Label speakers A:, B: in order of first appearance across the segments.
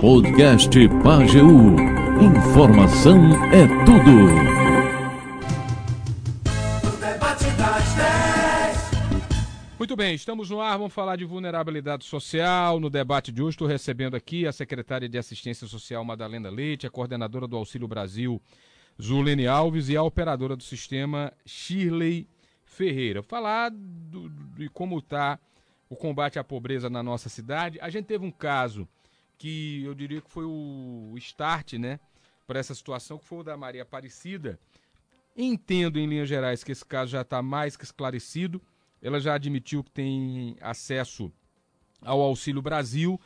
A: Podcast Pageu. Informação é tudo.
B: Muito bem, estamos no ar, vamos falar de vulnerabilidade social. No debate de hoje, estou recebendo aqui a secretária de Assistência Social Madalena Leite, a coordenadora do Auxílio Brasil, Zulene Alves, e a operadora do sistema, Shirley Ferreira. Falar do, de como está o combate à pobreza na nossa cidade. A gente teve um caso que eu diria que foi o start, né, para essa situação, que foi o da Maria Aparecida. Entendo, em linhas gerais, que esse caso já está mais que esclarecido. Ela já admitiu que tem acesso ao Auxílio Brasil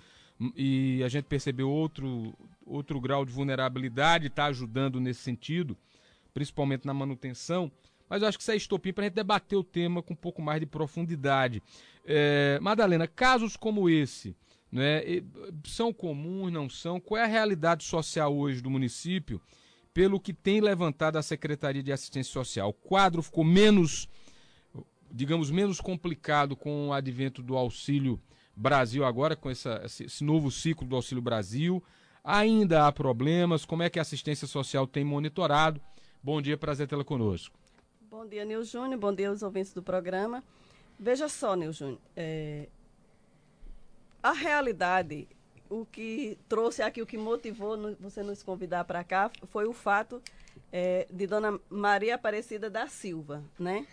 B: e a gente percebeu outro, outro grau de vulnerabilidade, está ajudando nesse sentido, principalmente na manutenção. Mas eu acho que isso é estopim para a gente debater o tema com um pouco mais de profundidade. É, Madalena, casos como esse, né, são comuns, não são? Qual é a realidade social hoje do município, pelo que tem levantado a Secretaria de Assistência Social? O quadro ficou menos, digamos, menos complicado com o advento do Auxílio Brasil agora, com essa, esse novo ciclo do Auxílio Brasil. Ainda há problemas, como é que a assistência social tem monitorado? Bom dia, prazer tê-la conosco.
C: Bom dia, Nil Júnior, bom dia aos ouvintes do programa. Veja só, Nil Júnior, é, a realidade, o que trouxe aqui, o que motivou no, você nos convidar para cá, foi o fato é, de Dona Maria Aparecida da Silva, né?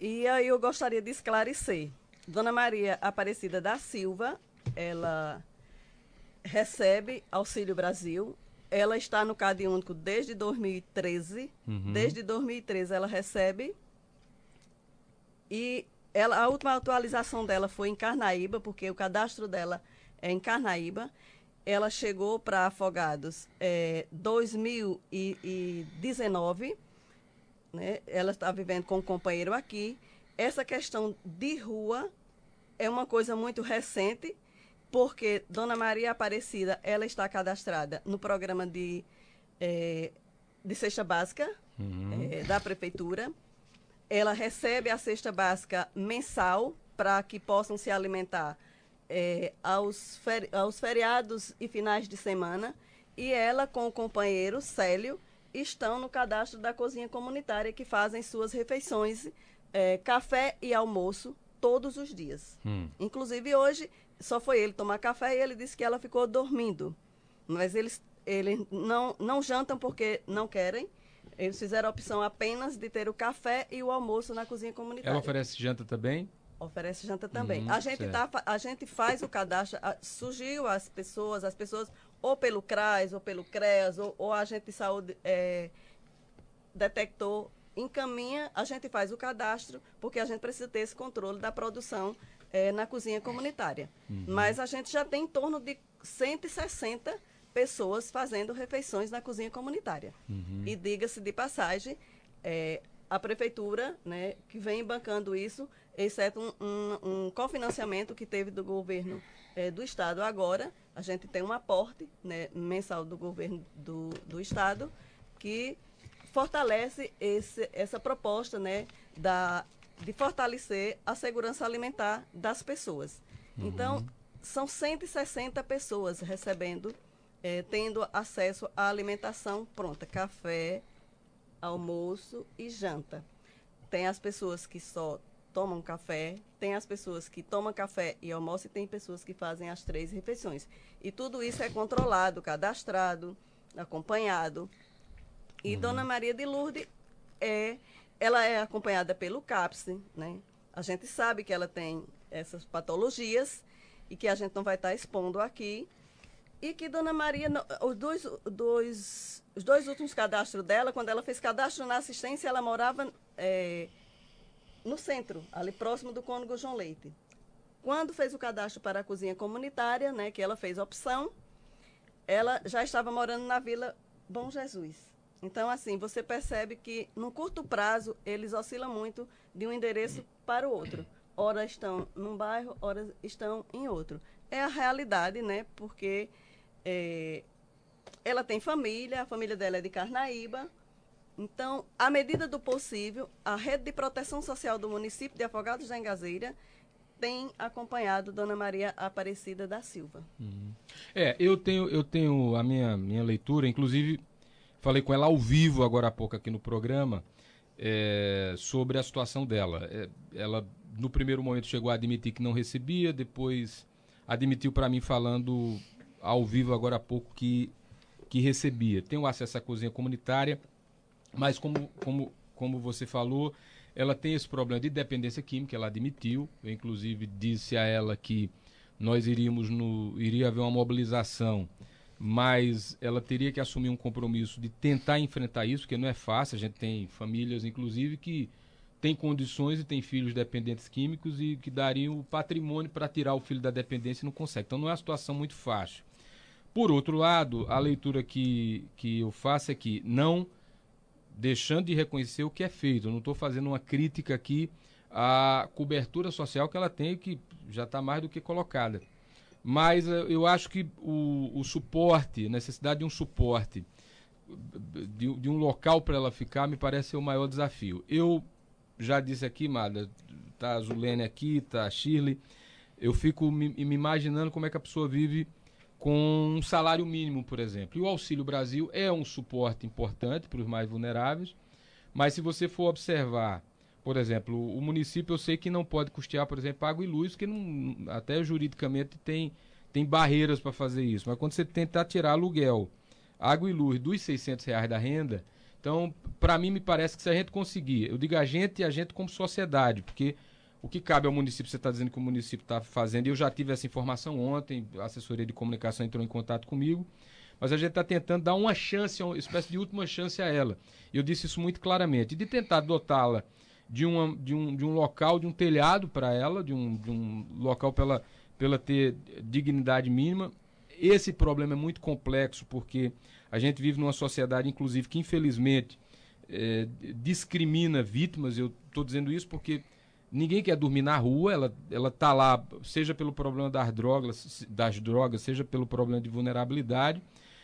C: E aí eu gostaria de esclarecer. Dona Maria Aparecida da Silva, ela recebe Auxílio Brasil. Ela está no Cade Único desde 2013. Uhum. Desde 2013 ela recebe. E ela, a última atualização dela foi em Carnaíba, porque o cadastro dela é em Carnaíba. Ela chegou para Afogados é, 2019. Né? Ela está vivendo com um companheiro aqui. Essa questão de rua é uma coisa muito recente, porque Dona Maria Aparecida ela está cadastrada no programa de, é, de cesta básica uhum. é, da prefeitura ela recebe a cesta básica mensal para que possam se alimentar é, aos, feri aos feriados e finais de semana. E ela, com o companheiro Célio, estão no cadastro da cozinha comunitária que fazem suas refeições, é, café e almoço, todos os dias. Hum. Inclusive, hoje, só foi ele tomar café e ele disse que ela ficou dormindo. Mas eles, eles não, não jantam porque não querem eles fizeram a opção apenas de ter o café e o almoço na cozinha comunitária.
B: Ela oferece janta também?
C: Oferece janta também. Hum, a, gente tá, a gente faz o cadastro, a, surgiu as pessoas, as pessoas ou pelo CRAS, ou pelo CREAS, ou, ou a gente de saúde é, detectou, encaminha, a gente faz o cadastro, porque a gente precisa ter esse controle da produção é, na cozinha comunitária. Uhum. Mas a gente já tem em torno de 160 pessoas fazendo refeições na cozinha comunitária. Uhum. E diga-se de passagem, é, a prefeitura, né, que vem bancando isso, exceto um, um, um cofinanciamento que teve do governo é, do estado agora, a gente tem um aporte né, mensal do governo do, do estado que fortalece esse, essa proposta né, da, de fortalecer a segurança alimentar das pessoas. Uhum. Então, são 160 pessoas recebendo é, tendo acesso à alimentação pronta, café, almoço e janta. Tem as pessoas que só tomam café, tem as pessoas que tomam café e almoço e tem pessoas que fazem as três refeições. E tudo isso é controlado, cadastrado, acompanhado. E uhum. Dona Maria de Lourdes é, ela é acompanhada pelo CAPS, né? A gente sabe que ela tem essas patologias e que a gente não vai estar expondo aqui, e que Dona Maria, os dois, dois, os dois últimos cadastros dela, quando ela fez cadastro na assistência, ela morava é, no centro, ali próximo do Cônigo João Leite. Quando fez o cadastro para a cozinha comunitária, né, que ela fez opção, ela já estava morando na Vila Bom Jesus. Então, assim, você percebe que no curto prazo eles oscilam muito de um endereço para o outro. Ora estão num bairro, ora estão em outro. É a realidade, né? Porque é, ela tem família, a família dela é de Carnaíba. Então, à medida do possível, a rede de proteção social do município de Afogados da Engazeira tem acompanhado Dona Maria Aparecida da Silva.
B: Uhum. É, eu tenho, eu tenho a minha, minha leitura, inclusive falei com ela ao vivo agora há pouco aqui no programa é, sobre a situação dela. É, ela, no primeiro momento, chegou a admitir que não recebia, depois admitiu para mim falando ao vivo agora há pouco que, que recebia. Tem o acesso à cozinha comunitária, mas como, como, como você falou, ela tem esse problema de dependência química, ela admitiu. Eu, inclusive, disse a ela que nós iríamos no. iria haver uma mobilização, mas ela teria que assumir um compromisso de tentar enfrentar isso, porque não é fácil. A gente tem famílias, inclusive, que têm condições e têm filhos dependentes químicos e que dariam o patrimônio para tirar o filho da dependência e não consegue. Então não é uma situação muito fácil. Por outro lado, a leitura que, que eu faço é que não deixando de reconhecer o que é feito. Eu não estou fazendo uma crítica aqui à cobertura social que ela tem, que já está mais do que colocada. Mas eh, eu acho que o, o suporte, a necessidade de um suporte, de, de um local para ela ficar, me parece ser o maior desafio. Eu já disse aqui, Mada, tá a Zulene aqui, tá a Shirley, eu fico me, me imaginando como é que a pessoa vive com um salário mínimo, por exemplo. E o Auxílio Brasil é um suporte importante para os mais vulneráveis, mas se você for observar, por exemplo, o município eu sei que não pode custear, por exemplo, água e luz, que não, até juridicamente tem, tem barreiras para fazer isso. Mas quando você tentar tirar aluguel, água e luz dos 600 reais da renda, então, para mim, me parece que se a gente conseguir, eu digo a gente e a gente como sociedade, porque o que cabe ao município, você está dizendo que o município está fazendo, e eu já tive essa informação ontem, a assessoria de comunicação entrou em contato comigo, mas a gente está tentando dar uma chance, uma espécie de última chance a ela. Eu disse isso muito claramente, de tentar dotá-la de, de, um, de um local, de um telhado para ela, de um, de um local para ela, ela ter dignidade mínima. Esse problema é muito complexo, porque a gente vive numa sociedade, inclusive, que infelizmente é, discrimina vítimas. Eu estou dizendo isso porque Ninguém quer dormir na rua, ela, ela tá lá, seja pelo problema das drogas, das drogas, seja pelo problema de vulnerabilidade.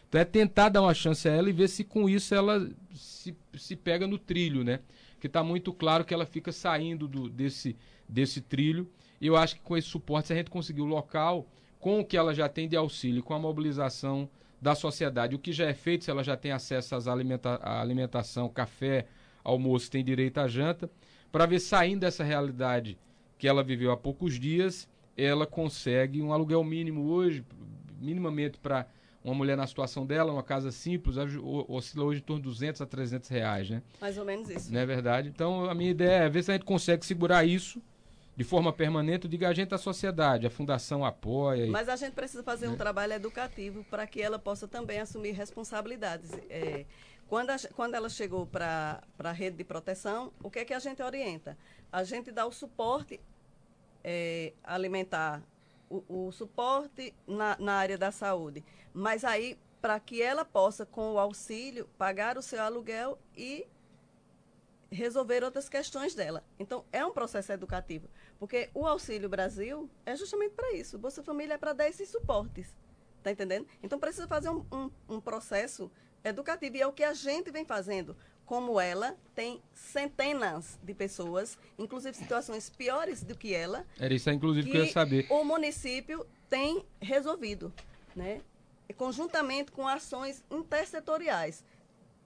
B: Então é tentar dar uma chance a ela e ver se com isso ela se, se pega no trilho, né? Que está muito claro que ela fica saindo do, desse, desse trilho. E eu acho que com esse suporte, se a gente conseguir o local, com o que ela já tem de auxílio, com a mobilização da sociedade, o que já é feito, se ela já tem acesso às alimenta à alimentação, café, almoço, tem direito à janta para ver saindo dessa realidade que ela viveu há poucos dias, ela consegue um aluguel mínimo hoje, minimamente para uma mulher na situação dela, uma casa simples, oscila hoje em torno de 200 a 300 reais, né?
C: Mais ou menos isso.
B: Não é verdade? Então, a minha ideia é ver se a gente consegue segurar isso de forma permanente, diga a gente a sociedade, a fundação apoia.
C: Mas a gente precisa fazer um trabalho educativo para que ela possa também assumir responsabilidades. É, quando, a, quando ela chegou para a rede de proteção, o que é que a gente orienta? A gente dá o suporte é, alimentar, o, o suporte na, na área da saúde. Mas aí, para que ela possa, com o auxílio, pagar o seu aluguel e resolver outras questões dela. Então, é um processo educativo. Porque o Auxílio Brasil é justamente para isso. O Bolsa Família é para dar esses suportes. Está entendendo? Então, precisa fazer um, um, um processo educativa. E é o que a gente vem fazendo. Como ela, tem centenas de pessoas, inclusive situações piores do que ela.
B: Era isso, inclusive, que, que eu ia saber.
C: O município tem resolvido, né? Conjuntamente com ações intersetoriais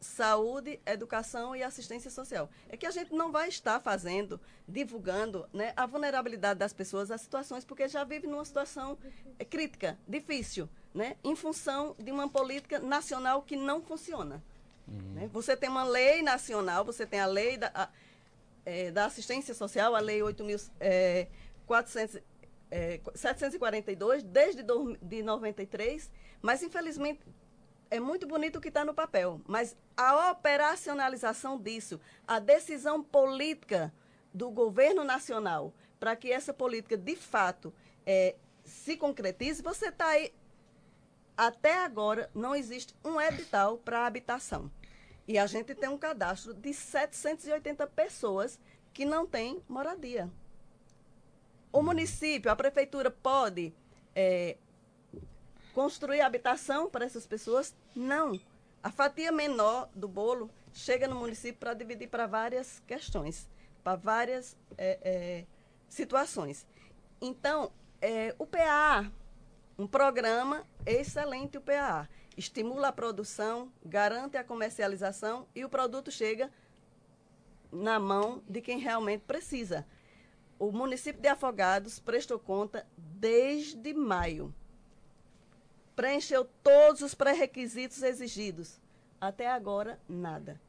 C: saúde, educação e assistência social. É que a gente não vai estar fazendo, divulgando né, a vulnerabilidade das pessoas, as situações, porque já vive numa situação crítica, difícil né, em função de uma política nacional que não funciona. Uhum. Né? Você tem uma lei nacional, você tem a lei da, a, é, da assistência social, a lei 8.742, é, é, desde do, de 93, mas infelizmente é muito bonito o que está no papel, mas a operacionalização disso, a decisão política do governo nacional para que essa política de fato é, se concretize, você está aí até agora, não existe um edital para habitação. E a gente tem um cadastro de 780 pessoas que não têm moradia. O município, a prefeitura pode é, construir habitação para essas pessoas? Não. A fatia menor do bolo chega no município para dividir para várias questões, para várias é, é, situações. Então, é, o PA, um programa excelente, o PA. Estimula a produção, garante a comercialização e o produto chega na mão de quem realmente precisa. O município de Afogados prestou conta desde maio. Preencheu todos os pré-requisitos exigidos. Até agora, nada.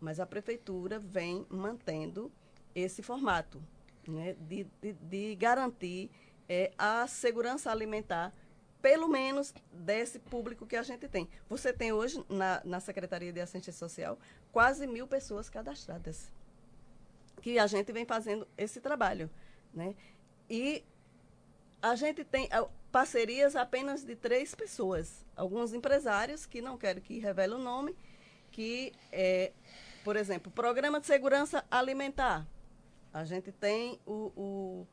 C: Mas a prefeitura vem mantendo esse formato né, de, de, de garantir é, a segurança alimentar, pelo menos desse público que a gente tem. Você tem hoje, na, na Secretaria de Assistência Social, quase mil pessoas cadastradas que a gente vem fazendo esse trabalho. Né? E a gente tem parcerias apenas de três pessoas. Alguns empresários, que não quero que revele o nome, que, é, por exemplo, Programa de Segurança Alimentar. A gente tem o, o,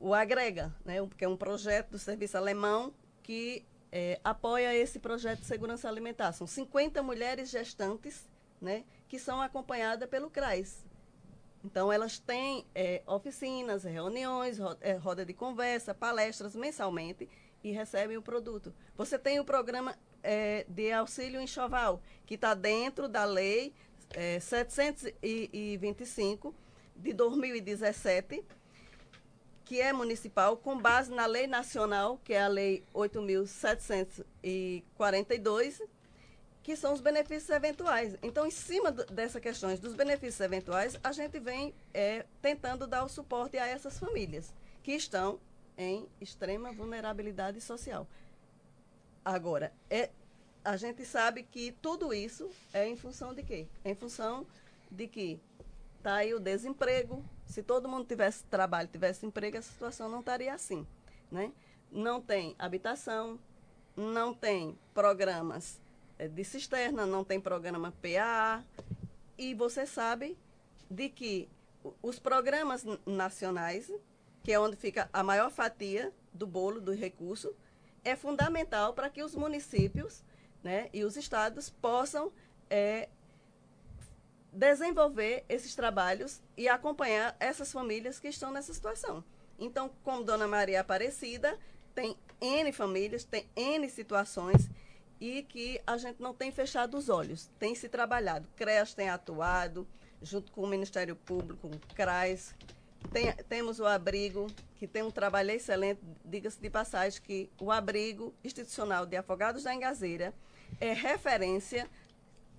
C: o Agrega, né, que é um projeto do serviço alemão que é, apoia esse projeto de segurança alimentar. São 50 mulheres gestantes né, que são acompanhadas pelo CRAS, então, elas têm é, oficinas, reuniões, é, roda de conversa, palestras mensalmente e recebem o produto. Você tem o programa é, de auxílio enxoval, que está dentro da lei é, 725 de 2017, que é municipal, com base na lei nacional, que é a lei 8.742, que são os benefícios eventuais. Então, em cima dessas questões dos benefícios eventuais, a gente vem é, tentando dar o suporte a essas famílias que estão em extrema vulnerabilidade social. Agora, é, a gente sabe que tudo isso é em função de quê? Em função de que está aí o desemprego. Se todo mundo tivesse trabalho, tivesse emprego, a situação não estaria assim. Né? Não tem habitação, não tem programas é, de cisterna, não tem programa PA. E você sabe de que os programas nacionais, que é onde fica a maior fatia do bolo do recurso, é fundamental para que os municípios né, e os estados possam é, desenvolver esses trabalhos e acompanhar essas famílias que estão nessa situação. Então, como Dona Maria Aparecida, tem N famílias, tem N situações e que a gente não tem fechado os olhos, tem se trabalhado. CREAS tem atuado, junto com o Ministério Público, o CRAS. Tem, temos o abrigo, que tem um trabalho excelente, diga-se de passagem, que o abrigo institucional de Afogados da Engazeira é referência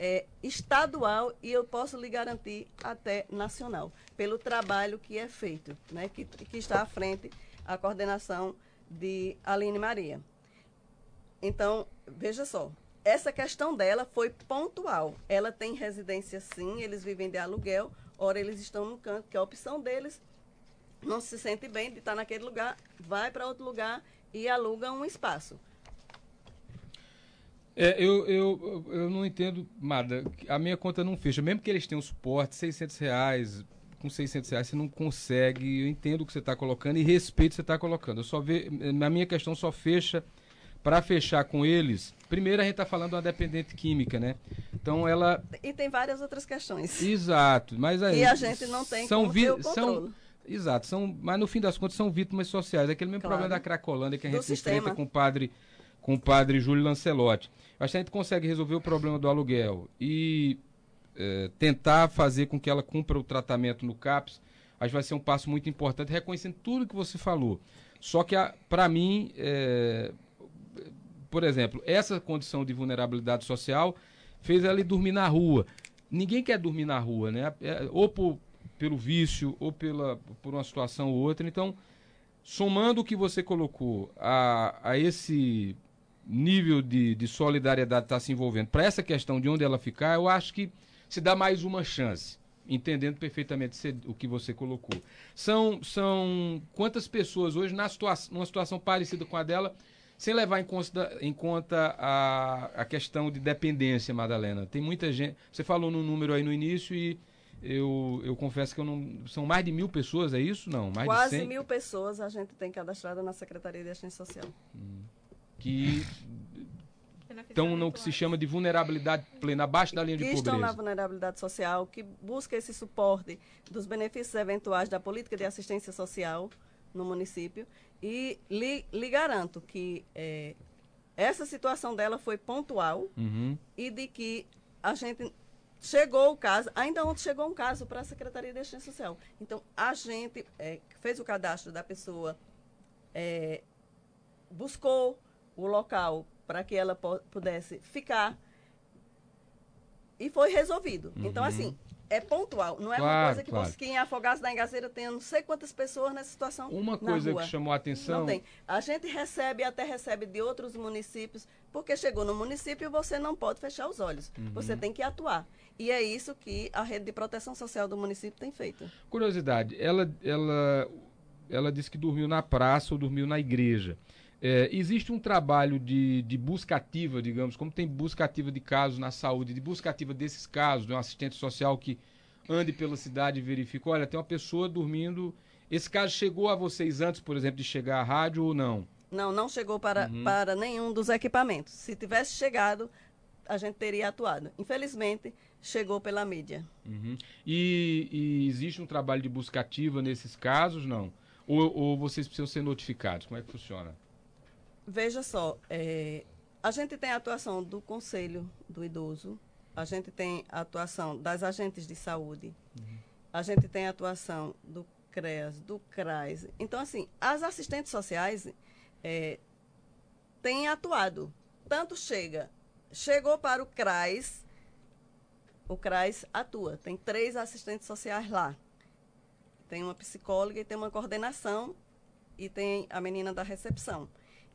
C: é, estadual e eu posso lhe garantir até nacional, pelo trabalho que é feito, né, que, que está à frente a coordenação de Aline Maria. Então, veja só, essa questão dela foi pontual. Ela tem residência sim, eles vivem de aluguel, ora eles estão no canto, que é a opção deles, não se sente bem de estar naquele lugar, vai para outro lugar e aluga um espaço.
B: É, eu, eu, eu não entendo, Mada, a minha conta não fecha, mesmo que eles tenham suporte, 600 reais, com 600 reais você não consegue, eu entendo o que você está colocando e respeito o que você está colocando, eu só vejo, na minha questão só fecha para fechar com eles, primeiro a gente está falando de uma dependente química, né? Então ela.
C: E tem várias outras questões.
B: Exato, mas aí.
C: E a gente não tem
B: são como vi... são Exato, são, mas no fim das contas são vítimas sociais. Aquele mesmo claro. problema da Cracolândia que a gente enfrenta com o padre, com o padre Júlio Lancelotti. Acho que a gente consegue resolver o problema do aluguel e é, tentar fazer com que ela cumpra o tratamento no CAPS, acho que vai ser um passo muito importante, reconhecendo tudo que você falou. Só que, para mim, é, por exemplo, essa condição de vulnerabilidade social fez ela ir dormir na rua. Ninguém quer dormir na rua, né? É, ou por, pelo vício, ou pela, por uma situação ou outra. Então, somando o que você colocou a, a esse nível de, de solidariedade está se envolvendo para essa questão de onde ela ficar, eu acho que se dá mais uma chance, entendendo perfeitamente o que você colocou. São, são quantas pessoas hoje, na situa numa situação parecida com a dela, sem levar em conta, em conta a, a questão de dependência, Madalena. Tem muita gente. Você falou no número aí no início e eu, eu confesso que eu não. São mais de mil pessoas, é isso? Não, mais
C: Quase
B: de 100?
C: mil pessoas a gente tem cadastrada na Secretaria de Assistência Social. Hum.
B: Que estão no que se chama de vulnerabilidade plena, abaixo da linha de pobreza.
C: Que estão na vulnerabilidade social, que busca esse suporte dos benefícios eventuais da política de assistência social, no município e lhe, lhe garanto que é, essa situação dela foi pontual uhum. e de que a gente chegou o caso, ainda ontem chegou um caso para a Secretaria de Assistência Social. Então, a gente é, fez o cadastro da pessoa, é, buscou o local para que ela pudesse ficar e foi resolvido. Uhum. Então, assim, é pontual. Não é claro, uma coisa que, claro. que em Afogados da Engazeira tem não sei quantas pessoas nessa situação.
B: Uma coisa que chamou a atenção.
C: Não tem. A gente recebe, até recebe de outros municípios, porque chegou no município e você não pode fechar os olhos. Uhum. Você tem que atuar. E é isso que a rede de proteção social do município tem feito.
B: Curiosidade, ela, ela, ela disse que dormiu na praça ou dormiu na igreja. É, existe um trabalho de, de busca ativa, digamos, como tem busca ativa de casos na saúde, de busca ativa desses casos, de um assistente social que ande pela cidade e verifique, olha, tem uma pessoa dormindo. Esse caso chegou a vocês antes, por exemplo, de chegar à rádio ou não?
C: Não, não chegou para, uhum. para nenhum dos equipamentos. Se tivesse chegado, a gente teria atuado. Infelizmente, chegou pela mídia.
B: Uhum. E, e, existe um trabalho de busca ativa nesses casos, não? Ou, ou vocês precisam ser notificados? Como é que funciona?
C: Veja só, é, a gente tem a atuação do Conselho do Idoso, a gente tem a atuação das agentes de saúde, uhum. a gente tem a atuação do CREAS, do CRAS. Então, assim, as assistentes sociais é, têm atuado. Tanto chega, chegou para o CRAS, o CRAS atua. Tem três assistentes sociais lá. Tem uma psicóloga e tem uma coordenação e tem a menina da recepção.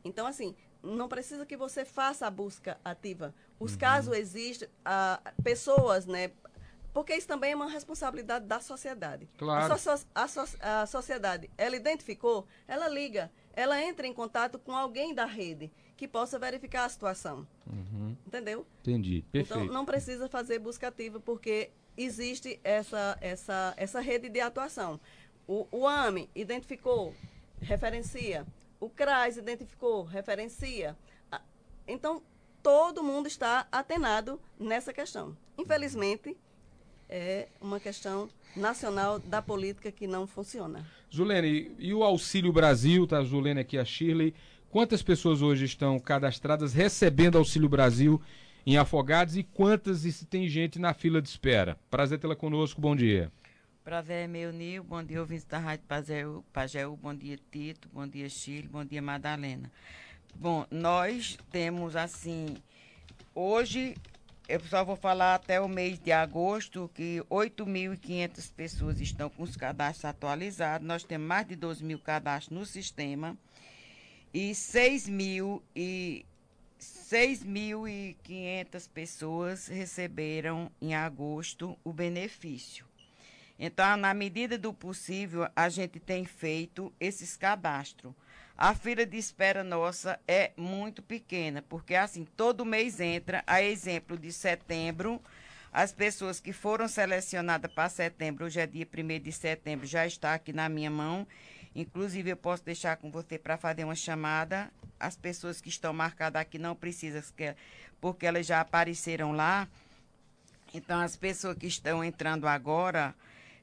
C: Então, assim, não precisa que você faça a busca ativa. Os uhum. casos existem, ah, pessoas, né? Porque isso também é uma responsabilidade da sociedade.
B: Claro.
C: A, so a, so a sociedade, ela identificou, ela liga, ela entra em contato com alguém da rede que possa verificar a situação. Uhum. Entendeu?
B: Entendi. Perfeito.
C: Então, não precisa fazer busca ativa, porque existe essa, essa, essa rede de atuação. O, o AME identificou, referencia o CRAS identificou, referencia. Então, todo mundo está atenado nessa questão. Infelizmente, é uma questão nacional da política que não funciona.
B: Zulene, e o Auxílio Brasil, tá? Zulene aqui, a Shirley. Quantas pessoas hoje estão cadastradas recebendo Auxílio Brasil em Afogados e quantas e se tem gente na fila de espera? Prazer tê-la conosco, bom dia.
D: Prazer meu, Nil. Bom dia, ouvintes da Rádio Pajeú. Pajeú. Bom dia, Tito. Bom dia, Chile. Bom dia, Madalena. Bom, nós temos, assim, hoje, eu só vou falar até o mês de agosto, que 8.500 pessoas estão com os cadastros atualizados. Nós temos mais de 12 mil cadastros no sistema. E 6 mil e 6.500 pessoas receberam em agosto o benefício. Então, na medida do possível, a gente tem feito esses cadastros. A fila de espera nossa é muito pequena, porque assim, todo mês entra, a exemplo de setembro, as pessoas que foram selecionadas para setembro, hoje é dia 1 de setembro, já está aqui na minha mão. Inclusive, eu posso deixar com você para fazer uma chamada. As pessoas que estão marcadas aqui não precisam, porque elas já apareceram lá. Então, as pessoas que estão entrando agora,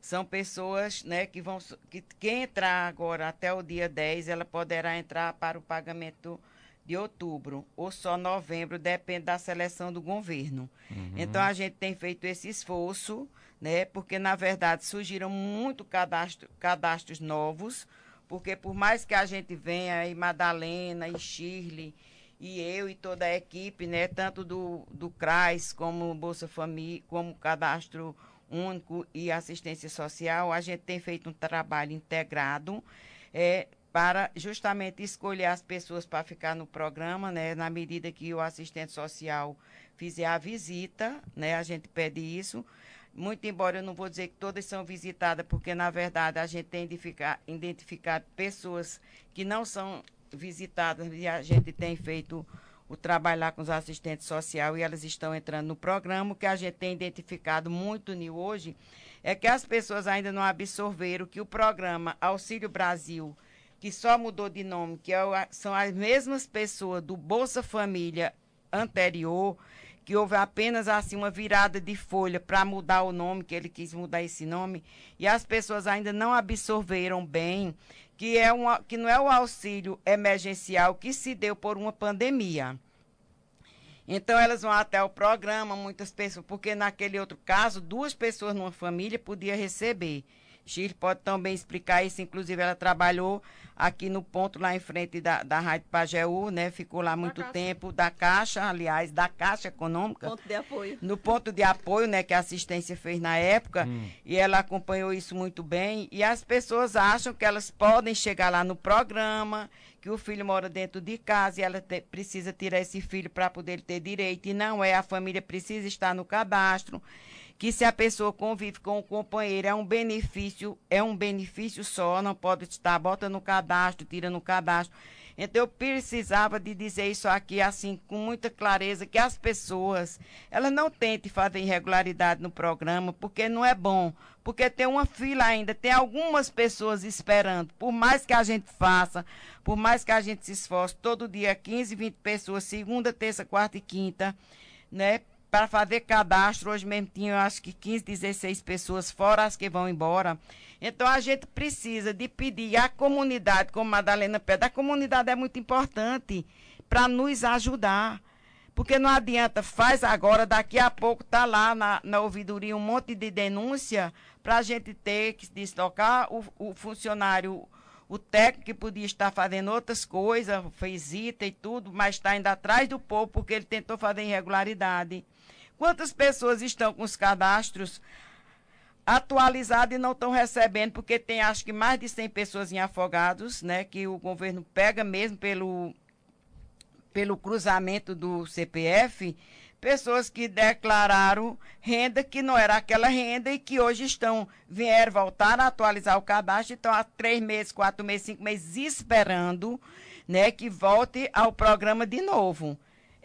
D: são pessoas né, que vão. Que, quem entrar agora até o dia 10, ela poderá entrar para o pagamento de outubro ou só novembro, depende da seleção do governo. Uhum. Então a gente tem feito esse esforço, né? Porque na verdade surgiram muito cadastro, cadastros novos, porque por mais que a gente venha e Madalena e Shirley e eu e toda a equipe, né, tanto do do CRAS como Bolsa Família, como cadastro único e assistência social, a gente tem feito um trabalho integrado é, para justamente escolher as pessoas para ficar no programa, né? Na medida que o assistente social fizer a visita, né? A gente pede isso. Muito embora eu não vou dizer que todas são visitadas, porque na verdade a gente tem identificado pessoas que não são visitadas e a gente tem feito o trabalhar com os assistentes sociais e elas estão entrando no programa. O que a gente tem identificado muito Nil, hoje é que as pessoas ainda não absorveram que o programa Auxílio Brasil, que só mudou de nome, que é são as mesmas pessoas do Bolsa Família anterior, que houve apenas assim uma virada de folha para mudar o nome, que ele quis mudar esse nome, e as pessoas ainda não absorveram bem que, é uma, que não é o auxílio emergencial que se deu por uma pandemia. Então elas vão até o programa, muitas pessoas, porque naquele outro caso, duas pessoas numa família podiam receber. Shirley pode também explicar isso, inclusive ela trabalhou aqui no ponto lá em frente da, da Rádio Pajeú, né? Ficou lá muito da tempo, da Caixa, aliás, da Caixa Econômica.
C: Ponto de apoio.
D: No ponto de apoio, né, que a assistência fez na época, hum. e ela acompanhou isso muito bem, e as pessoas acham que elas podem chegar lá no programa, que o filho mora dentro de casa e ela te, precisa tirar esse filho para poder ter direito, e não é, a família precisa estar no cadastro que se a pessoa convive com o companheiro é um benefício, é um benefício só, não pode estar, bota no cadastro, tira no cadastro. Então eu precisava de dizer isso aqui assim com muita clareza que as pessoas, elas não tentem fazer irregularidade no programa, porque não é bom, porque tem uma fila ainda, tem algumas pessoas esperando. Por mais que a gente faça, por mais que a gente se esforce, todo dia 15, 20 pessoas, segunda, terça, quarta e quinta, né? Para fazer cadastro. Hoje mesmo tinha, acho que 15, 16 pessoas, fora as que vão embora. Então, a gente precisa de pedir à comunidade, como Madalena pede, a comunidade é muito importante para nos ajudar. Porque não adianta, faz agora, daqui a pouco tá lá na, na ouvidoria um monte de denúncia para a gente ter que deslocar o, o funcionário, o técnico que podia estar fazendo outras coisas, fez ita e tudo, mas está ainda atrás do povo porque ele tentou fazer irregularidade. Quantas pessoas estão com os cadastros atualizados e não estão recebendo, porque tem acho que mais de 100 pessoas em afogados, né, que o governo pega mesmo pelo pelo cruzamento do CPF, pessoas que declararam renda que não era aquela renda e que hoje estão, vieram voltar a atualizar o cadastro, estão há três meses, quatro meses, cinco meses esperando, né, que volte ao programa de novo.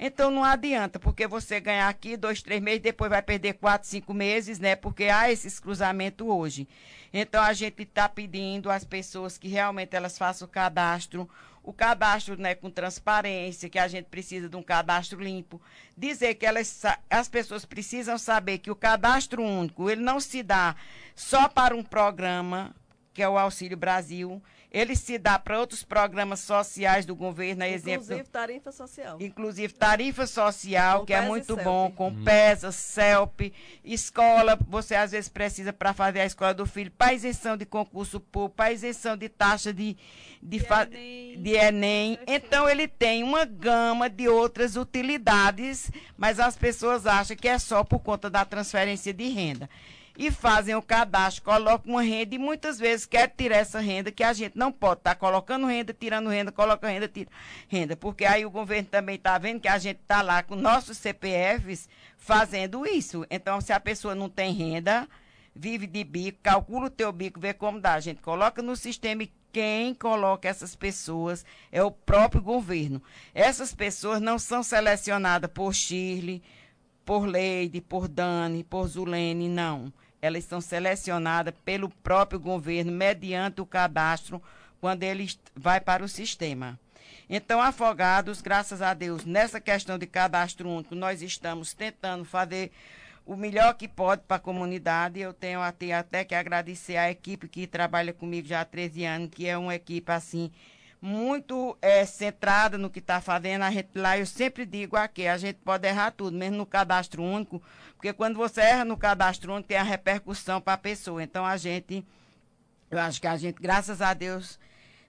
D: Então não adianta, porque você ganhar aqui dois, três meses, depois vai perder quatro, cinco meses, né? Porque há esses cruzamentos hoje. Então a gente está pedindo às pessoas que realmente elas façam o cadastro, o cadastro né, com transparência, que a gente precisa de um cadastro limpo. Dizer que elas, as pessoas precisam saber que o cadastro único, ele não se dá só para um programa, que é o Auxílio Brasil, ele se dá para outros programas sociais do governo,
C: exemplo. Inclusive tarifa social.
D: Inclusive tarifa social, com que é muito bom, com hum. PESA, CELP, escola, você às vezes precisa para fazer a escola do filho, para isenção de concurso público, para isenção de taxa de, de, de, Enem. de Enem. Então ele tem uma gama de outras utilidades, mas as pessoas acham que é só por conta da transferência de renda e fazem o cadastro, colocam uma renda e muitas vezes quer tirar essa renda que a gente não pode estar tá colocando renda, tirando renda, coloca renda, tira renda, porque aí o governo também está vendo que a gente está lá com nossos CPFs fazendo isso. Então, se a pessoa não tem renda, vive de bico, calcula o teu bico, vê como dá. A gente coloca no sistema e quem coloca essas pessoas é o próprio governo. Essas pessoas não são selecionadas por Shirley, por Leide, por Dani, por Zulene, não elas são selecionadas pelo próprio governo mediante o cadastro quando ele vai para o sistema. Então, afogados, graças a Deus, nessa questão de cadastro único, nós estamos tentando fazer o melhor que pode para a comunidade. Eu tenho até, até que agradecer à equipe que trabalha comigo já há 13 anos, que é uma equipe assim muito é, centrada no que está fazendo. A gente lá, eu sempre digo aqui, a gente pode errar tudo, mesmo no cadastro único, porque quando você erra no cadastro único, tem a repercussão para a pessoa. Então, a gente, eu acho que a gente, graças a Deus,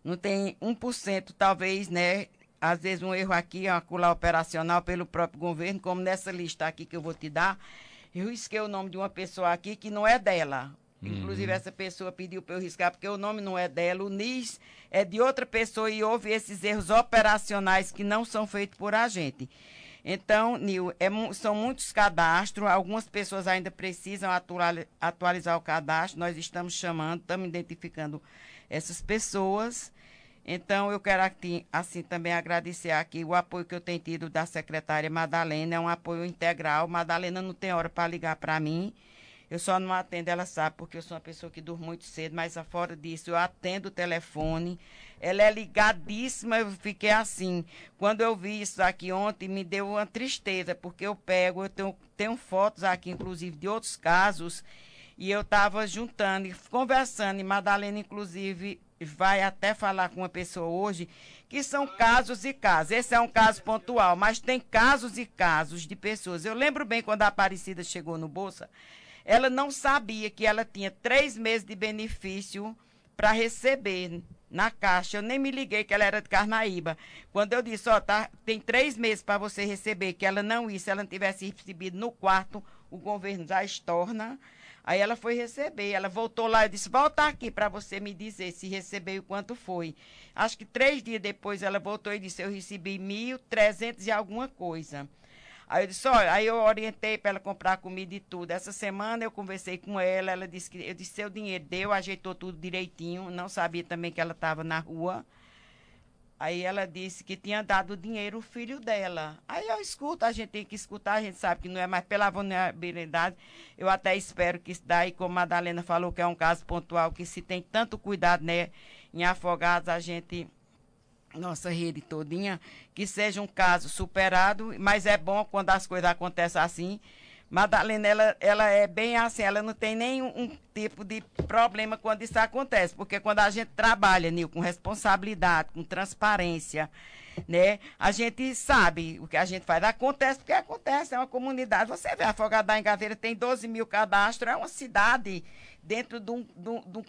D: não tem 1%, talvez, né? Às vezes um erro aqui, uma cula operacional pelo próprio governo, como nessa lista aqui que eu vou te dar. Eu risquei o nome de uma pessoa aqui que não é dela. Inclusive, uhum. essa pessoa pediu para eu riscar, porque o nome não é dela, o NIS é de outra pessoa e houve esses erros operacionais que não são feitos por a gente. Então, Nil, é, são muitos cadastros, algumas pessoas ainda precisam atualizar o cadastro, nós estamos chamando, estamos identificando essas pessoas. Então, eu quero aqui, assim também agradecer aqui o apoio que eu tenho tido da secretária Madalena, é um apoio integral. Madalena não tem hora para ligar para mim. Eu só não atendo, ela sabe, porque eu sou uma pessoa que durmo muito cedo, mas fora disso, eu atendo o telefone. Ela é ligadíssima, eu fiquei assim. Quando eu vi isso aqui ontem, me deu uma tristeza, porque eu pego, eu tenho, tenho fotos aqui, inclusive, de outros casos, e eu estava juntando e conversando, e Madalena, inclusive, vai até falar com uma pessoa hoje que são casos e casos. Esse é um caso pontual, mas tem casos e casos de pessoas. Eu lembro bem quando a Aparecida chegou no Bolsa, ela não sabia que ela tinha três meses de benefício para receber na caixa. Eu nem me liguei que ela era de Carnaíba. Quando eu disse, ó, tá, tem três meses para você receber, que ela não ia, se ela não tivesse recebido no quarto, o governo já estorna. Aí ela foi receber, ela voltou lá e disse, volta aqui para você me dizer se recebeu e quanto foi. Acho que três dias depois ela voltou e disse, eu recebi mil trezentos e alguma coisa. Aí eu disse, olha, aí eu orientei para ela comprar comida e tudo. Essa semana eu conversei com ela, ela disse que eu disse seu dinheiro deu, ajeitou tudo direitinho, não sabia também que ela estava na rua. Aí ela disse que tinha dado o dinheiro o filho dela. Aí eu escuto, a gente tem que escutar, a gente sabe que não é mais pela vulnerabilidade. Eu até espero que isso daí, como a Madalena falou, que é um caso pontual, que se tem tanto cuidado, né, em afogados, a gente nossa rede todinha, que seja um caso superado, mas é bom quando as coisas acontecem assim. Madalena, ela, ela é bem assim, ela não tem nenhum tipo de problema quando isso acontece, porque quando a gente trabalha, Nil, com responsabilidade, com transparência, né? A gente sabe o que a gente faz. Acontece porque acontece, é uma comunidade. Você vê, Afogadá em Gaveira tem 12 mil cadastros, é uma cidade dentro de um, de um, de um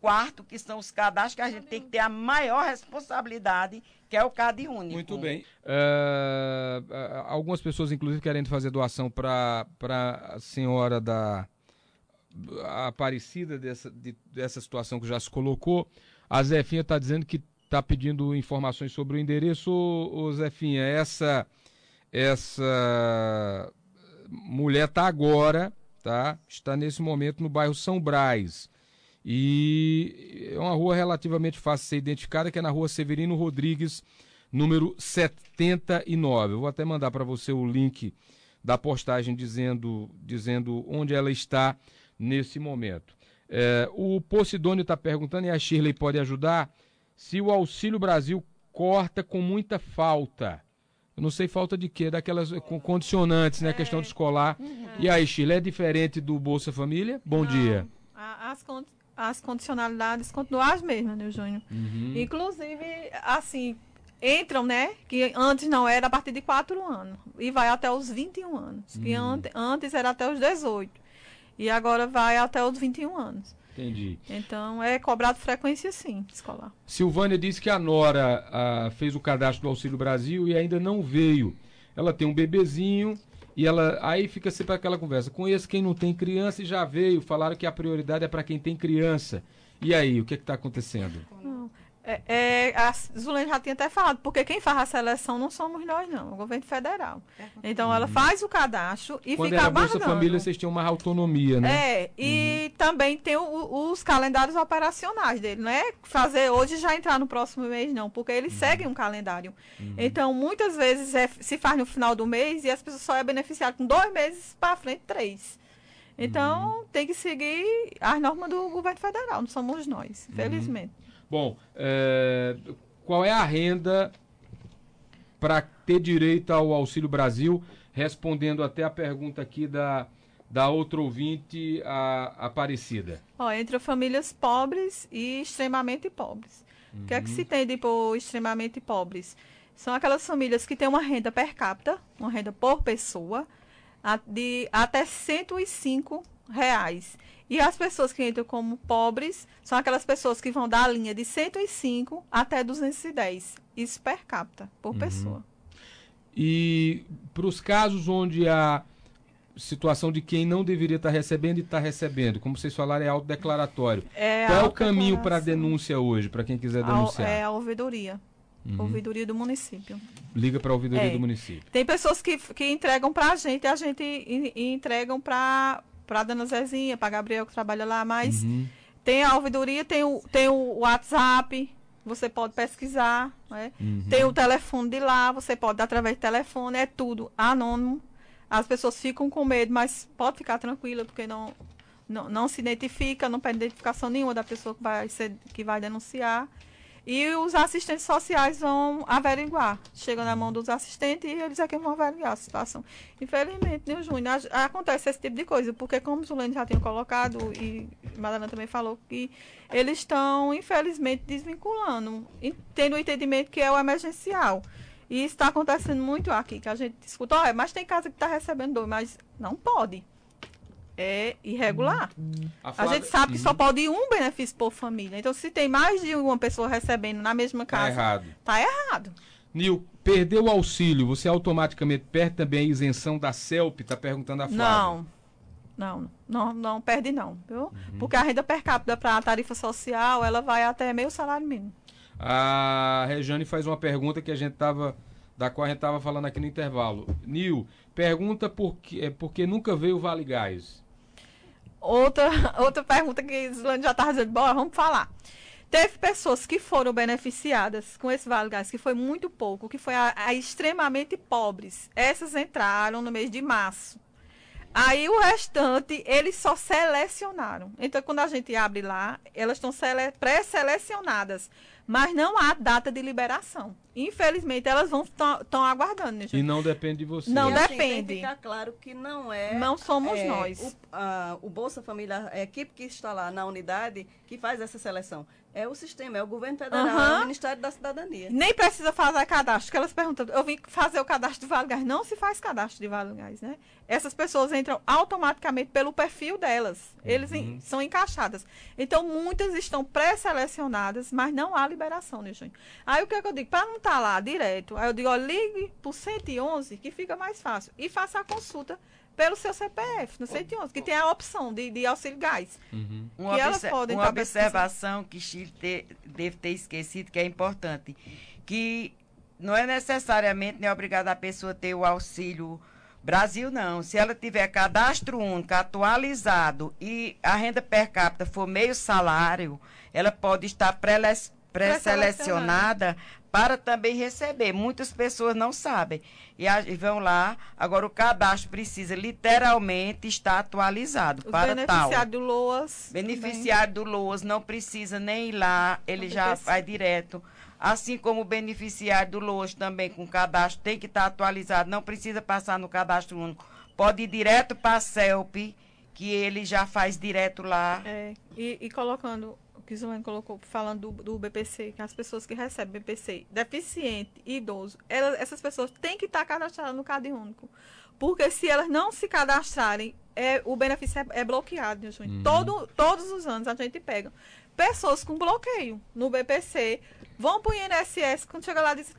D: quarto, que são os cadastros, que a gente tem que ter a maior responsabilidade, que é o CAD único.
B: Muito bem. Uh, algumas pessoas, inclusive, querendo fazer doação para a senhora da Aparecida dessa, de, dessa situação que já se colocou. A Zefinha está dizendo que está pedindo informações sobre o endereço. Ô, Zefinha, essa, essa mulher está agora, tá? Está nesse momento no bairro São Brás. E é uma rua relativamente fácil de ser identificada, que é na rua Severino Rodrigues, número 79. Eu vou até mandar para você o link da postagem dizendo, dizendo onde ela está nesse momento. É, o Posidônio está perguntando, e a Shirley pode ajudar, se o Auxílio Brasil corta com muita falta. Eu não sei falta de quê, daquelas condicionantes, né? A questão do escolar. Uhum. E aí, Shirley, é diferente do Bolsa Família? Bom não, dia.
E: As, as condicionalidades continuam as mesmas, né, Júnior? Uhum. Inclusive, assim, entram, né? Que antes não era a partir de 4 anos. E vai até os 21 anos. Uhum. Que an antes era até os 18. E agora vai até os 21 anos.
B: Entendi.
E: Então é cobrado frequência sim, escolar.
B: Silvânia disse que a Nora ah, fez o cadastro do Auxílio Brasil e ainda não veio. Ela tem um bebezinho e ela aí fica sempre aquela conversa. Conheço quem não tem criança e já veio. Falaram que a prioridade é para quem tem criança. E aí, o que é está acontecendo?
E: É, é, a Zulene já tinha até falado, porque quem faz a seleção não somos nós, não, é o governo federal. Então ela faz o cadastro e
B: Quando
E: fica
B: era Bolsa Família, vocês tinham mais autonomia, né?
E: É, e uhum. também tem o, os calendários operacionais dele, não é fazer hoje e já entrar no próximo mês, não, porque eles uhum. seguem um calendário. Uhum. Então, muitas vezes é, se faz no final do mês e as pessoas só é beneficiado com dois meses para frente, três. Então, uhum. tem que seguir as normas do governo federal, não somos nós, uhum. felizmente.
B: Bom, é, qual é a renda para ter direito ao Auxílio Brasil? Respondendo até a pergunta aqui da, da outra ouvinte, a Aparecida.
E: Ó, entre famílias pobres e extremamente pobres. Uhum. O que é que se entende por extremamente pobres? São aquelas famílias que têm uma renda per capita, uma renda por pessoa, de até 105 reais. E as pessoas que entram como pobres são aquelas pessoas que vão da linha de 105 até 210. Isso per capita, por uhum. pessoa.
B: E para os casos onde a situação de quem não deveria estar recebendo e está recebendo, como vocês falaram, é autodeclaratório. É Qual é o caminho para a denúncia hoje, para quem quiser denunciar?
E: É a ouvidoria. Uhum. Ouvidoria do município.
B: Liga para a ouvidoria é. do município.
E: Tem pessoas que, que entregam para a gente, a gente entregam para para a dona Zezinha, para Gabriel que trabalha lá, mas uhum. tem a ouvidoria, tem o, tem o WhatsApp, você pode pesquisar, né? Uhum. tem o telefone de lá, você pode dar através do telefone, é tudo anônimo. As pessoas ficam com medo, mas pode ficar tranquila, porque não, não, não se identifica, não pede identificação nenhuma da pessoa que vai, ser, que vai denunciar. E os assistentes sociais vão averiguar. Chega na mão dos assistentes e eles é quem vão averiguar a situação. Infelizmente, né, Júnior, acontece esse tipo de coisa, porque como o Zulene já tinha colocado, e Madalena também falou, que eles estão, infelizmente, desvinculando, tendo o entendimento que é o emergencial. E isso está acontecendo muito aqui, que a gente escuta, oh, mas tem casa que está recebendo dois, mas não pode é irregular. A, Flávia... a, gente sabe que só uhum. pode um benefício por família. Então, se tem mais de uma pessoa recebendo na mesma tá casa, tá errado. Tá errado.
B: Nil, perdeu o auxílio, você automaticamente perde também a isenção da CELP? Está perguntando a Flávia.
E: Não. Não, não, não perde não, viu? Uhum. Porque a renda per capita para a tarifa social, ela vai até meio salário mínimo.
B: A Rejane faz uma pergunta que a gente tava da qual a gente estava falando aqui no intervalo. Nil, pergunta por que, é, porque nunca veio o Vale Gás.
E: Outra, outra pergunta que Islândia já estava dizendo, bora, vamos falar. Teve pessoas que foram beneficiadas com esse Vale Gás, que foi muito pouco, que foi a, a extremamente pobres. Essas entraram no mês de março. Aí o restante, eles só selecionaram. Então, quando a gente abre lá, elas estão pré-selecionadas mas não há data de liberação. Infelizmente, elas vão estão aguardando. Né,
B: e não depende de você.
E: Não
C: e
E: depende. Assim,
C: tem que ficar claro que não é.
E: Não somos é, nós.
C: O, a, o Bolsa Família, a equipe que está lá na unidade, que faz essa seleção. É o sistema, é o governo federal, uhum. é o Ministério da Cidadania.
E: Nem precisa fazer cadastro, que elas perguntam, eu vim fazer o cadastro de Vale Gás. Não se faz cadastro de Vale Gás, né? Essas pessoas entram automaticamente pelo perfil delas. Eles uhum. são encaixadas. Então, muitas estão pré-selecionadas, mas não há liberação, né, gente? Aí o que, é que eu digo? Para não estar tá lá direto, aí eu digo, ó, ligue por 111, que fica mais fácil. E faça a consulta pelo seu CPF, no 111, que tem a opção de, de auxílio gás.
D: Uhum. Uma, elas podem uma observação que Chile te, deve ter esquecido, que é importante, que não é necessariamente nem obrigada a pessoa ter o auxílio Brasil não. Se ela tiver cadastro único atualizado e a renda per capita for meio salário, ela pode estar pré-selecionada para também receber. Muitas pessoas não sabem. E, vão lá. Agora, o cadastro precisa literalmente estar atualizado
E: Os
D: para
E: beneficiário
D: tal.
E: do LOAS.
D: Beneficiário também. do LOAS não precisa nem ir lá, ele já vai direto. Assim como o beneficiário do LOAS também com cadastro tem que estar atualizado, não precisa passar no cadastro único. Pode ir direto para a CELP, que ele já faz direto lá.
E: É, e, e colocando que Zulane colocou, falando do, do, BPC, que as pessoas que recebem BPC, deficiente idoso, elas, essas pessoas têm que estar cadastradas no Cadê Único. Porque se elas não se cadastrarem, é, o benefício é, é bloqueado, né, Uhum. Todo, todos os anos a gente pega pessoas com bloqueio no BPC, vão para o INSS, quando chega lá diz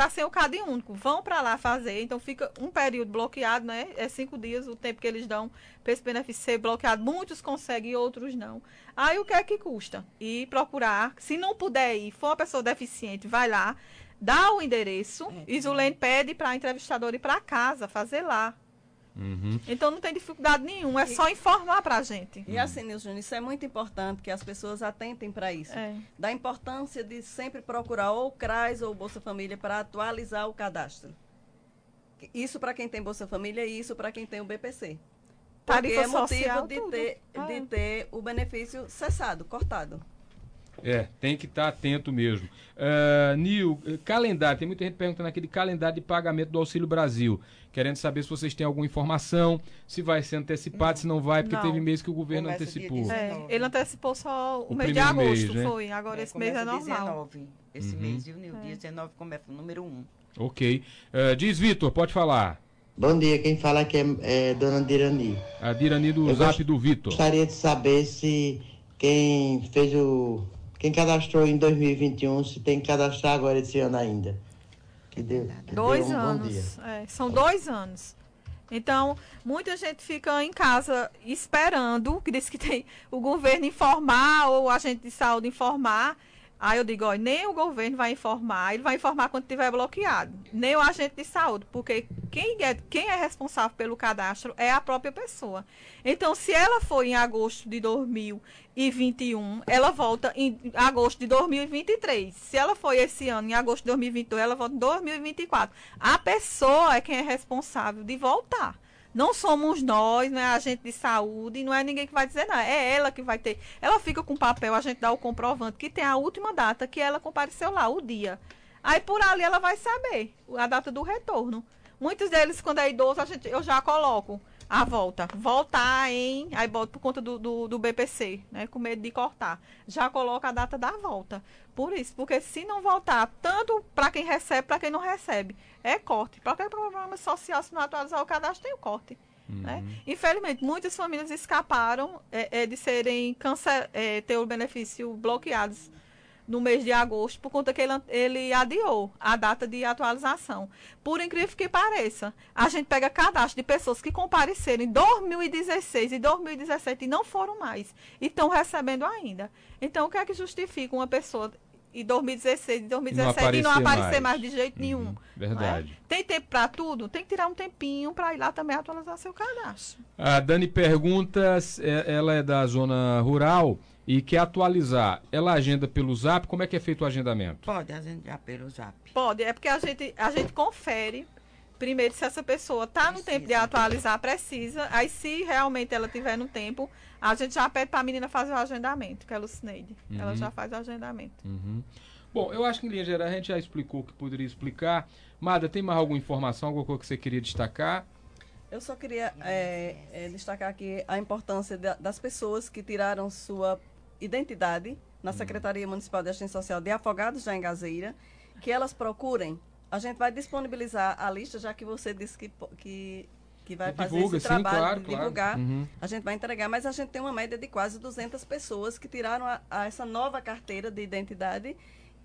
E: tá sem o CAD único, vão para lá fazer, então fica um período bloqueado, né? É cinco dias o tempo que eles dão para esse benefício ser bloqueado. Muitos conseguem, outros não. Aí o que é que custa? E procurar, se não puder ir, for uma pessoa deficiente, vai lá, dá o endereço, é. e Zulene pede para a entrevistadora ir para casa, fazer lá. Uhum. Então não tem dificuldade nenhuma, é e, só informar para a gente.
C: E assim, Nilson Júnior, isso é muito importante que as pessoas atentem para isso. É. Da importância de sempre procurar ou o CRAS ou o Bolsa Família para atualizar o cadastro. Isso para quem tem Bolsa Família e isso para quem tem o BPC. Porque Tarifa é motivo social, de, ter, ah. de ter o benefício cessado, cortado.
B: É, tem que estar tá atento mesmo. Uh, Nil, calendário, tem muita gente perguntando aqui de calendário de pagamento do Auxílio Brasil. Querendo saber se vocês têm alguma informação, se vai ser antecipado, não, se não vai, porque não. teve mês que o governo Começa antecipou.
E: É, ele antecipou só o, o mês de agosto, mês, né? foi. Agora é, esse mês é normal.
D: 19, esse uhum. mês de Nil, é. dia 19 começa o número 1.
B: Ok. Uh, diz, Vitor, pode falar.
F: Bom dia, quem fala aqui é, é Dona Dirani.
B: A Dirani do Eu Zap do Vitor.
F: Gostaria de saber se quem fez o quem cadastrou em 2021, se tem que cadastrar agora esse ano ainda.
E: Que deu, que dois deu um anos. É, são dois anos. Então, muita gente fica em casa esperando, que diz que tem o governo informar ou o agente de saúde informar Aí eu digo, ó, nem o governo vai informar, ele vai informar quando tiver bloqueado, nem o agente de saúde, porque quem é, quem é responsável pelo cadastro é a própria pessoa. Então, se ela foi em agosto de 2021, ela volta em agosto de 2023. Se ela foi esse ano, em agosto de 2022, ela volta em 2024. A pessoa é quem é responsável de voltar Não somos nós, não é agente de saúde, não é ninguém que vai dizer nada. É ela que vai ter. Ela fica com papel, a gente dá o comprovante, que tem a última data que ela compareceu lá, o dia. Aí por ali ela vai saber a data do retorno. Muitos deles, quando é idoso, a gente, eu já coloco a volta. Voltar em. Aí bota por conta do, do, do, BPC, né? Com medo de cortar. Já coloca a data da volta. Por isso, porque se não voltar, tanto para quem recebe, para quem não recebe, é corte. Para qualquer problema social, se não atualizar o cadastro, tem o corte. Uhum. Né? Infelizmente, muitas famílias escaparam é, é, de serem câncer, é, ter o benefício bloqueados no mês de agosto, por conta que ele, ele adiou a data de atualização. Por incrível que pareça, a gente pega cadastro de pessoas que compareceram em 2016 e 2017 e não foram mais, e estão recebendo ainda. Então, o que é que justifica uma pessoa em 2016 e 2017 e não aparecer, mais. mais. de jeito uhum, nenhum.
B: É? Verdade.
E: É? Tem tempo para tudo? Tem que tirar um tempinho para ir lá também atualizar seu cadastro.
B: A Dani pergunta, é, ela é da zona rural e quer atualizar, ela agenda pelo Zap? Como é que é feito o agendamento?
D: Pode agendar pelo Zap.
E: Pode, é porque a gente, a gente confere primeiro se essa pessoa está no tempo de atualizar, precisa. Aí se realmente ela tiver no tempo, a gente já pede para a menina fazer o agendamento, que é a Lucineide. Uhum. Ela já faz o agendamento.
B: Uhum. Bom, eu acho que em linha geral a gente já explicou o que poderia explicar. Mada, tem mais alguma informação, alguma coisa que você queria destacar?
C: Eu só queria é, é, destacar aqui a importância das pessoas que tiraram sua identidade na Secretaria Municipal de Assistência Social de Afogados da Engazeira, que elas procurem. A gente vai disponibilizar a lista, já que você disse que, que, que vai fazer divulga, esse trabalho sim, claro, de divulgar. Claro. Uhum. A gente vai entregar, mas a gente tem uma média de quase 200 pessoas que tiraram a, a essa nova carteira de identidade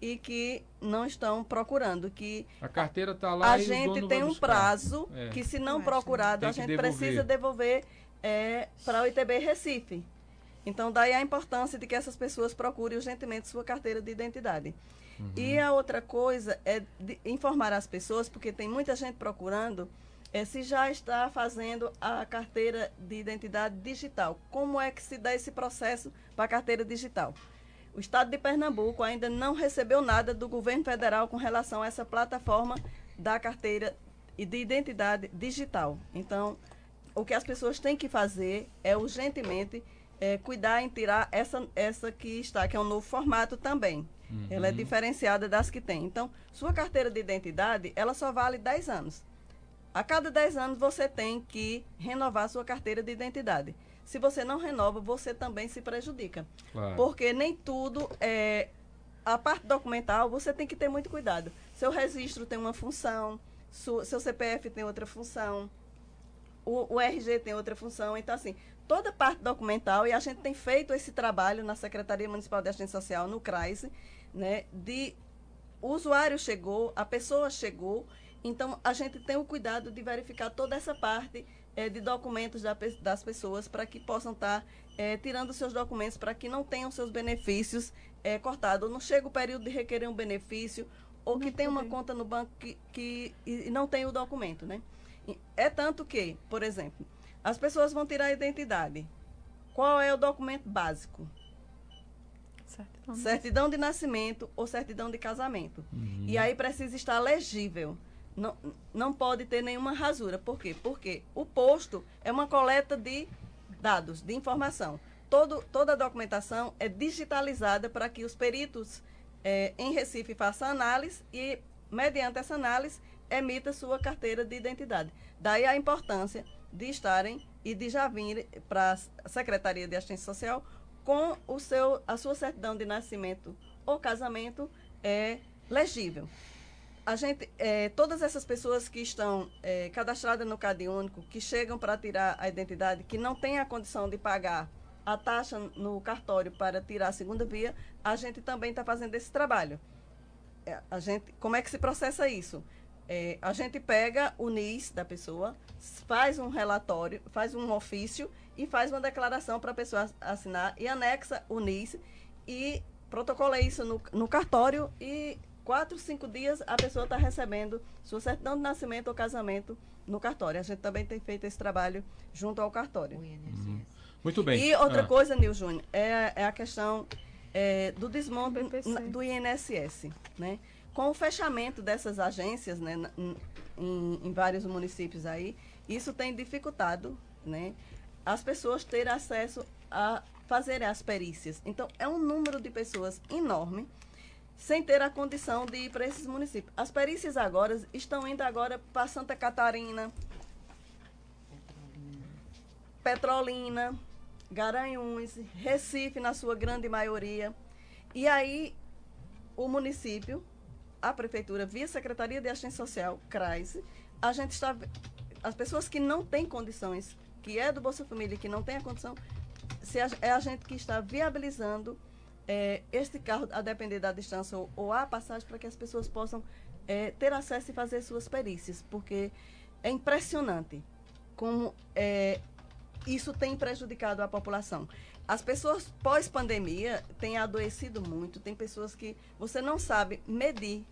C: e que não estão procurando. Que
B: a carteira está lá.
C: A gente tem um prazo é. que, se não procurado, a gente devolver. precisa devolver é, para o ITB Recife. Então, daí a importância de que essas pessoas procurem urgentemente sua carteira de identidade. Uhum. E a outra coisa é informar as pessoas, porque tem muita gente procurando, é, se já está fazendo a carteira de identidade digital. Como é que se dá esse processo para a carteira digital? O Estado de Pernambuco ainda não recebeu nada do governo federal com relação a essa plataforma da carteira de identidade digital. Então, o que as pessoas têm que fazer é urgentemente é, cuidar em tirar essa, essa que está, que é um novo formato também. Uhum. Ela é diferenciada das que tem. Então, sua carteira de identidade, ela só vale 10 anos. A cada 10 anos você tem que renovar sua carteira de identidade. Se você não renova, você também se prejudica. Claro. Porque nem tudo é. A parte documental, você tem que ter muito cuidado. Seu registro tem uma função, seu CPF tem outra função, o, o RG tem outra função. Então, assim, toda a parte documental, e a gente tem feito esse trabalho na Secretaria Municipal de Assistência Social, no CRAIS, né, de o usuário chegou, a pessoa chegou, então a gente tem o cuidado de verificar toda essa parte é, de documentos da, das pessoas para que possam estar tá, é, tirando seus documentos para que não tenham seus benefícios é, cortados. Não chega o período de requerer um benefício ou que tem uma conta no banco que, que e não tem o documento, né? É tanto que, por exemplo, as pessoas vão tirar a identidade. Qual é o documento básico? Certidão, certidão de nascimento ou certidão de casamento. Uhum. E aí precisa estar legível. Não, não pode ter nenhuma rasura. Por quê? Porque o posto é uma coleta de dados, de informação. Todo, toda a documentação é digitalizada para que os peritos é, em Recife façam análise e, mediante essa análise, emita sua carteira de identidade. Daí a importância de estarem e de já vir para a Secretaria de Assistência Social com o seu, a sua certidão de nascimento ou casamento é legível. A gente, é, todas essas pessoas que estão é, cadastradas no Cade Único, que chegam para tirar a identidade, que não têm a condição de pagar a taxa no cartório para tirar a segunda via, a gente também está fazendo esse trabalho. É, a gente, como é que se processa isso? É, a gente pega o NIS da pessoa, faz um relatório, faz um ofício e faz uma declaração para a pessoa assinar e anexa o NIS e protocola isso no, no cartório e quatro, cinco dias a pessoa está recebendo sua certidão de nascimento ou casamento no cartório. A gente também tem feito esse trabalho junto ao cartório.
B: Uhum. Muito bem.
C: E outra ah. coisa, Nil Júnior, é, é a questão é, do desmonte do INSS. Né? Com o fechamento dessas agências né, em, em vários municípios aí, isso tem dificultado né, as pessoas terem acesso a fazer as perícias. Então, é um número de pessoas enorme sem ter a condição de ir para esses municípios. As perícias agora estão indo agora para Santa Catarina, Petrolina, Garanhuns, Recife, na sua grande maioria. E aí, o município, a prefeitura, via Secretaria de Assistência Social, CRAS, a gente está. As pessoas que não têm condições, que é do Bolsa Família, que não tem a condição, se a, é a gente que está viabilizando é, este carro, a depender da distância ou, ou a passagem, para que as pessoas possam é, ter acesso e fazer suas perícias, porque é impressionante como é, isso tem prejudicado a população. As pessoas pós-pandemia têm adoecido muito, tem pessoas que você não sabe medir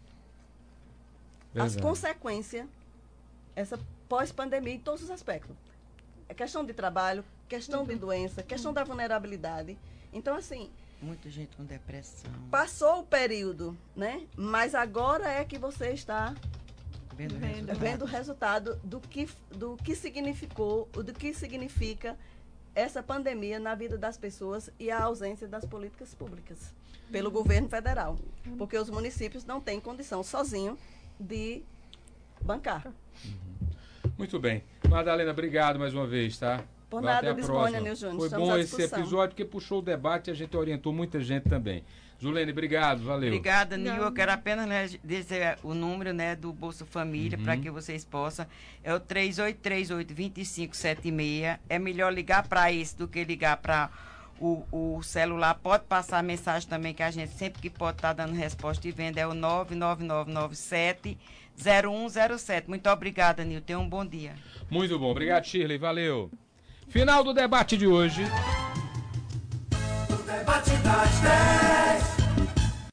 C: Verdade. as consequências, essa pós-pandemia em todos os aspectos. É questão de trabalho, questão uhum. de doença, questão da vulnerabilidade. Então, assim,
D: Muita gente com depressão.
C: Passou o período, né? Mas agora é que você está
D: vendo, vendo,
C: vendo o resultado do que, do que significou, do que significa essa pandemia na vida das pessoas e a ausência das políticas públicas pelo uhum. governo federal. Porque os municípios não têm condição sozinho de bancar.
B: Uhum. Muito bem. Madalena, obrigado mais uma vez, tá?
C: Por nada, disponha, Nil Júnior.
B: Foi Estamos bom esse episódio, porque puxou o debate e a gente orientou muita gente também. Julene, obrigado, valeu.
D: Obrigada, Nil. Eu quero apenas né, dizer o número né, do Bolsa Família uhum. para que vocês possam. É o 3838-2576. É melhor ligar para esse do que ligar para o, o, celular. Pode passar a mensagem também, que a gente sempre que pode estar tá dando resposta e venda é o 99997 0107. Muito obrigada, Nil. Tenha um bom dia.
B: Muito bom. Obrigado, Shirley. Valeu. Final do debate de hoje. O debate das 10.